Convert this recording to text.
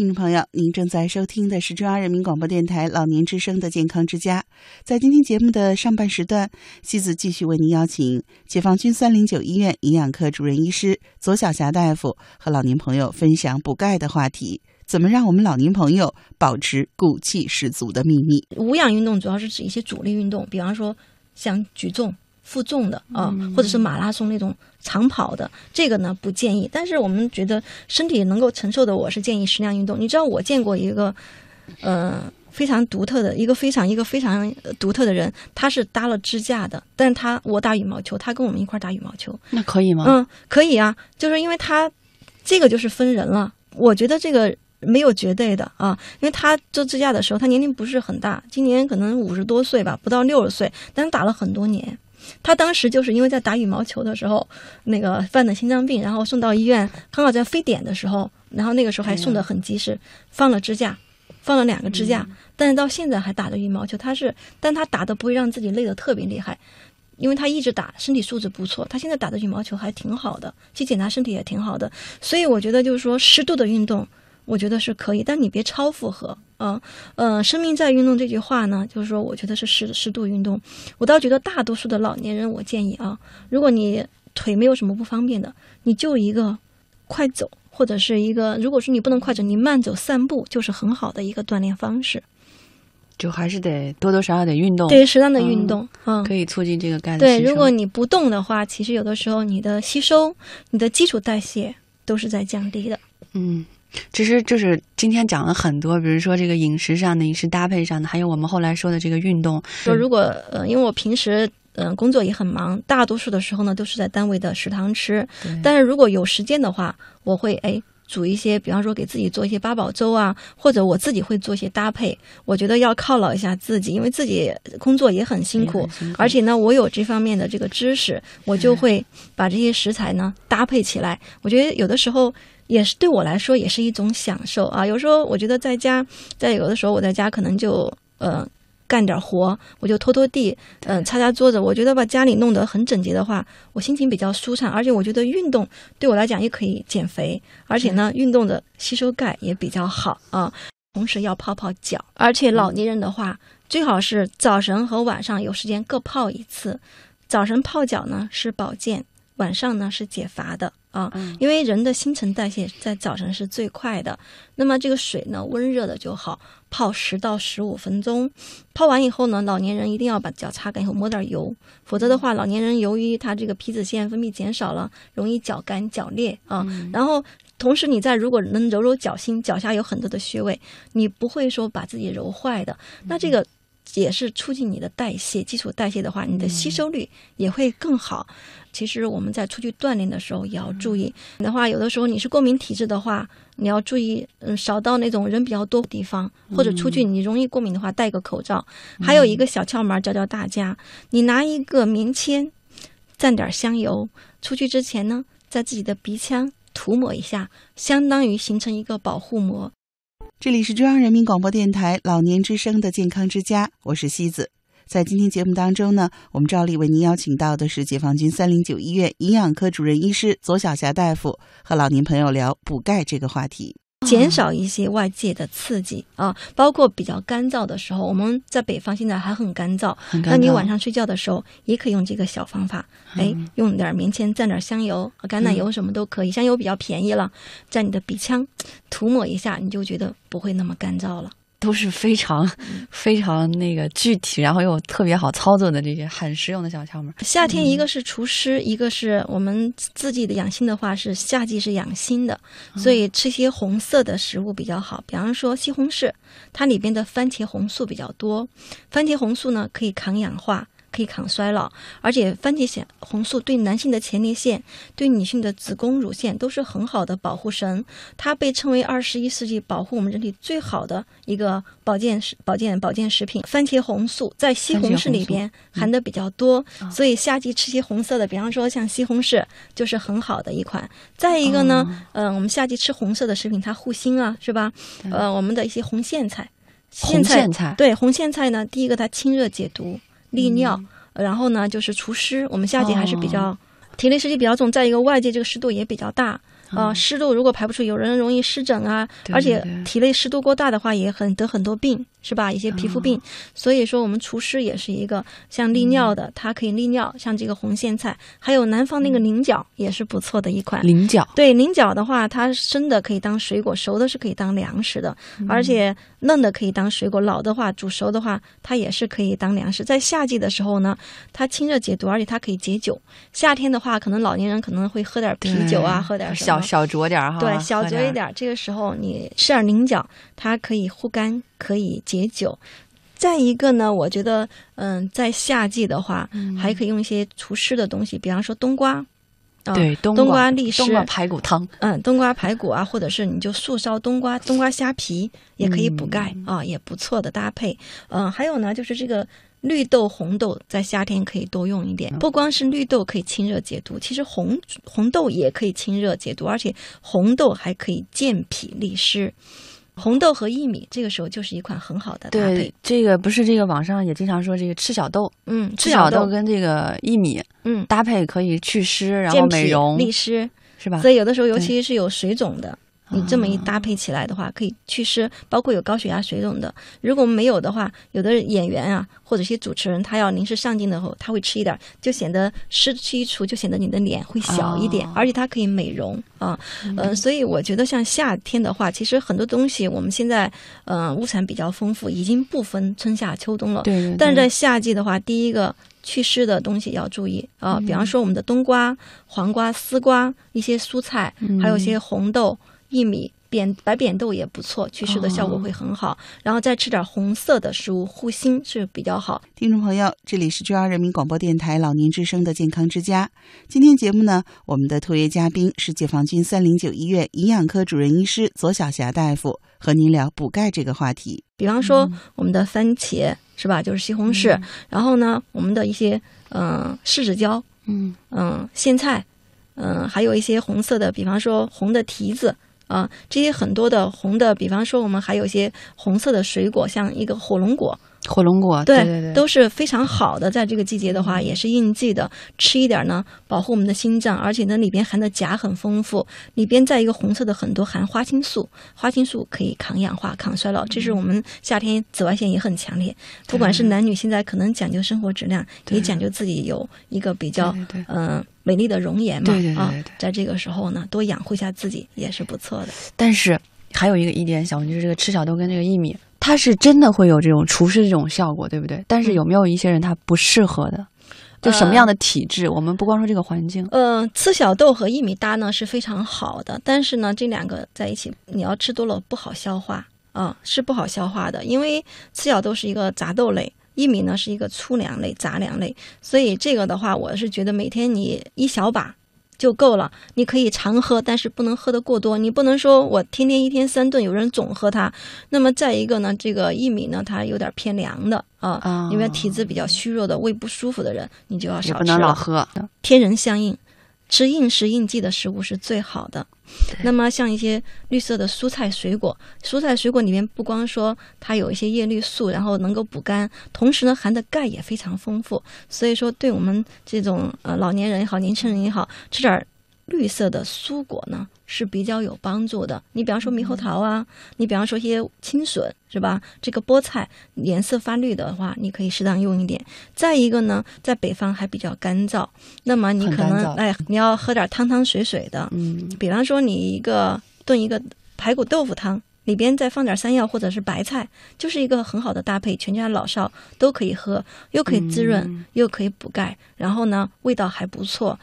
听众朋友，您正在收听的是中央人民广播电台老年之声的健康之家。在今天节目的上半时段，西子继续为您邀请解放军三零九医院营养科主任医师左晓霞大夫和老年朋友分享补钙的话题。怎么让我们老年朋友保持骨气十足的秘密？无氧运动主要是指一些主力运动，比方说像举重、负重的啊，或者是马拉松那种长跑的，这个呢不建议。但是我们觉得身体能够承受的，我是建议适量运动。你知道我见过一个，呃，非常独特的一个非常一个非常独特的人，他是搭了支架的，但是他我打羽毛球，他跟我们一块打羽毛球，那可以吗？嗯，可以啊，就是因为他这个就是分人了。我觉得这个。没有绝对的啊，因为他做支架的时候，他年龄不是很大，今年可能五十多岁吧，不到六十岁，但是打了很多年。他当时就是因为在打羽毛球的时候，那个犯了心脏病，然后送到医院，刚好在非典的时候，然后那个时候还送的很及时，放了支架，放了两个支架，但是到现在还打着羽毛球。他是，但他打的不会让自己累得特别厉害，因为他一直打，身体素质不错。他现在打的羽毛球还挺好的，去检查身体也挺好的。所以我觉得就是说适度的运动。我觉得是可以，但你别超负荷啊。呃，生命在运动这句话呢，就是说，我觉得是适适度运动。我倒觉得大多数的老年人，我建议啊，如果你腿没有什么不方便的，你就一个快走，或者是一个，如果说你不能快走，你慢走散步，就是很好的一个锻炼方式。就还是得多多少少得运动，对，适当的运动，嗯，可以促进这个钙的对，如果你不动的话，其实有的时候你的吸收、你的基础代谢都是在降低的。嗯。其实就是今天讲了很多，比如说这个饮食上的、饮食搭配上的，还有我们后来说的这个运动。说如果呃，因为我平时嗯工作也很忙，大多数的时候呢都是在单位的食堂吃。但是如果有时间的话，我会哎煮一些，比方说给自己做一些八宝粥啊，或者我自己会做一些搭配。我觉得要犒劳一下自己，因为自己工作也很辛苦，而且呢我有这方面的这个知识，我就会把这些食材呢搭配起来。我觉得有的时候。也是对我来说也是一种享受啊！有时候我觉得在家，在有的时候我在家可能就呃干点活，我就拖拖地，嗯擦擦桌子。我觉得把家里弄得很整洁的话，我心情比较舒畅。而且我觉得运动对我来讲也可以减肥，而且呢运动的吸收钙也比较好啊。同时要泡泡脚，而且老年人的话最好是早晨和晚上有时间各泡一次。早晨泡脚呢是保健，晚上呢是解乏的。啊，因为人的新陈代谢在早晨是最快的，那么这个水呢，温热的就好，泡十到十五分钟，泡完以后呢，老年人一定要把脚擦干以后抹点油，否则的话，老年人由于他这个皮脂腺分泌减少了，容易脚干脚裂啊。然后同时你再如果能揉揉脚心，脚下有很多的穴位，你不会说把自己揉坏的，那这个。也是促进你的代谢，基础代谢的话，你的吸收率也会更好。其实我们在出去锻炼的时候也要注意的话，有的时候你是过敏体质的话，你要注意，嗯，少到那种人比较多的地方，或者出去你容易过敏的话，戴个口罩。还有一个小窍门教教大家，你拿一个棉签，蘸点香油，出去之前呢，在自己的鼻腔涂抹一下，相当于形成一个保护膜。这里是中央人民广播电台老年之声的健康之家，我是西子。在今天节目当中呢，我们照例为您邀请到的是解放军三零九医院营养科主任医师左晓霞大夫，和老年朋友聊补钙这个话题。减少一些外界的刺激啊，包括比较干燥的时候，我们在北方现在还很干燥，那你晚上睡觉的时候也可以用这个小方法，哎，用点棉签蘸点香油、橄榄油什么都可以，香油比较便宜了，在你的鼻腔涂抹一下，你就觉得不会那么干燥了。都是非常非常那个具体，然后又特别好操作的这些很实用的小窍门。夏天一个是除湿，一个是我们自己的养心的话是夏季是养心的，所以吃些红色的食物比较好。比方说西红柿，它里边的番茄红素比较多，番茄红素呢可以抗氧化。可以抗衰老，而且番茄血红素对男性的前列腺、对女性的子宫乳腺都是很好的保护神。它被称为二十一世纪保护我们人体最好的一个保健食、保健保健食品。番茄红素在西红柿里边含的比较多，所以夏季吃些红色的，比方说像西红柿就是很好的一款。再一个呢，嗯，我们夏季吃红色的食品，它护心啊，是吧？呃，我们的一些红苋菜，红苋菜对红苋菜呢，第一个它清热解毒。利尿，然后呢就是除湿。我们夏季还是比较体内湿气比较重，再一个外界这个湿度也比较大，啊，湿度如果排不出，有人容易湿疹啊，而且体内湿度过大的话，也很得很多病，是吧？一些皮肤病。嗯所以说，我们除湿也是一个像利尿的，它可以利尿，像这个红苋菜，还有南方那个嗯菱角也是不错的一款。菱角，对菱角的话，它生的可以当水果，熟的是可以当粮食的，而且嫩的可以当水果，老的话煮熟的话，它也是可以当粮食。在夏季的时候呢，它清热解毒，而且它可以解酒。夏天的话，可能老年人可能会喝点啤酒啊，喝点小小酌点儿哈，对，小。酌一点儿。这个时候你吃点菱角，它可以护肝，可以解酒。再一个呢，我觉得，嗯，在夏季的话，还可以用一些除湿的东西，比方说冬瓜。啊对，冬冬瓜瓜利湿冬瓜排骨汤，嗯，冬瓜排骨啊，或者是你就素烧冬瓜、冬瓜虾皮也可以补钙、嗯啊，也不错的搭配。嗯，还有呢，就是这个绿豆、红豆在夏天可以多用一嗯点。不光是绿豆可以清热解毒，其实红红豆也可以清热解毒，而且红豆还可以健脾利湿。红豆和薏米这个时候就是一款很好的搭配对配。，这个不是这个网上也经常说这个赤小豆，嗯，赤小豆豆跟这个薏米嗯搭配可以祛湿，然后美容，利湿。是吧？所以有的时候，尤其是有水肿的，你这么一搭配起来的话，可以祛湿，包括有高血压、水肿的。如果没有的话，有的演员啊，或者一些主持人，他要临时上镜的时候，他会吃一点，就显得湿气一除，就显得你的脸会小一点，哦而且它可以美容啊。嗯、所以我觉得像夏天的话，其实很多东西我们现在嗯、呃物产比较丰富，已经不分春夏秋冬了。对对对，但是在夏季的话，第一个祛湿的东西要注意啊，比方说我们的冬瓜、黄瓜、丝瓜一些蔬菜，还有一些红豆、薏米。扁白扁豆也不错，祛湿的效果会很好。然后再吃点红色的食物，护心是比较好。听众朋友，这里是中央人民广播电台老年之声的健康之家。今天节目呢，我们的特约嘉宾是解放军三零九医院营养科主任医师左晓霞大夫，和您聊补钙这个话题。比方说我们的番茄、是吧，就是西红柿。然后呢，我们的一些嗯、呃柿子椒，嗯嗯，苋菜，嗯，还有一些红色的，比方说红的提子啊，这些很多的红的，比方说我们还有一些红色的水果，像一个火龙果，火龙果，对对对对，都是非常好的。在这个季节的话，也是应季的，吃一点呢，保护我们的心脏，而且呢，里边含的钾很丰富，里边在一个红色的很多含花青素，花青素可以抗氧化、抗衰老，这是我们夏天紫外线也很强烈。不管是男女，现在可能讲究生活质量，也讲究自己有一个比较嗯、美丽的容颜嘛，对对对啊对对，在这个时候呢，多养护一下自己也是不错的。但是还有一个一点，小文就是这个赤小豆跟这个薏米，它是真的会有这种除湿这种效果，对不对？但是有没有一些人他不适合的？就什么样的体质？我们不光说这个环境，呃，赤小豆和薏米搭呢是非常好的，但是呢，这两个在一起，你要吃多了不好消化啊、是不好消化的。因为赤小豆是一个杂豆类，薏米呢是一个粗粮类、杂粮类，所以这个的话，我是觉得每天你一小把。就够了，你可以常喝，但是不能喝得过多。你不能说我天天一天三顿，有人总喝它。那么再一个呢，这个薏米呢，它有点偏凉的啊，哦因为体质比较虚弱的、胃不舒服的人，你就要也不能少吃了。老喝。天人相应，吃应时应季的食物是最好的。那么像一些绿色的蔬菜水果，蔬菜水果里面不光说它有一些叶绿素，然后能够补肝，同时呢含的钙也非常丰富。所以说，对我们这种呃老年人也好，年轻人也好，吃点儿绿色的蔬果呢是比较有帮助的。你比方说猕猴桃啊，你比方说一些青笋是吧？这个菠菜颜色发绿的话，你可以适当用一点。再一个呢，在北方还比较干燥，那么你可能哎，你要喝点汤汤水水的，嗯，比方说你一个炖一个排骨豆腐汤。里边再放点山药或者是白菜，就是一个很好的搭配，全家老少都可以喝，又可以滋润，嗯又可以补钙，然后呢味道还不错。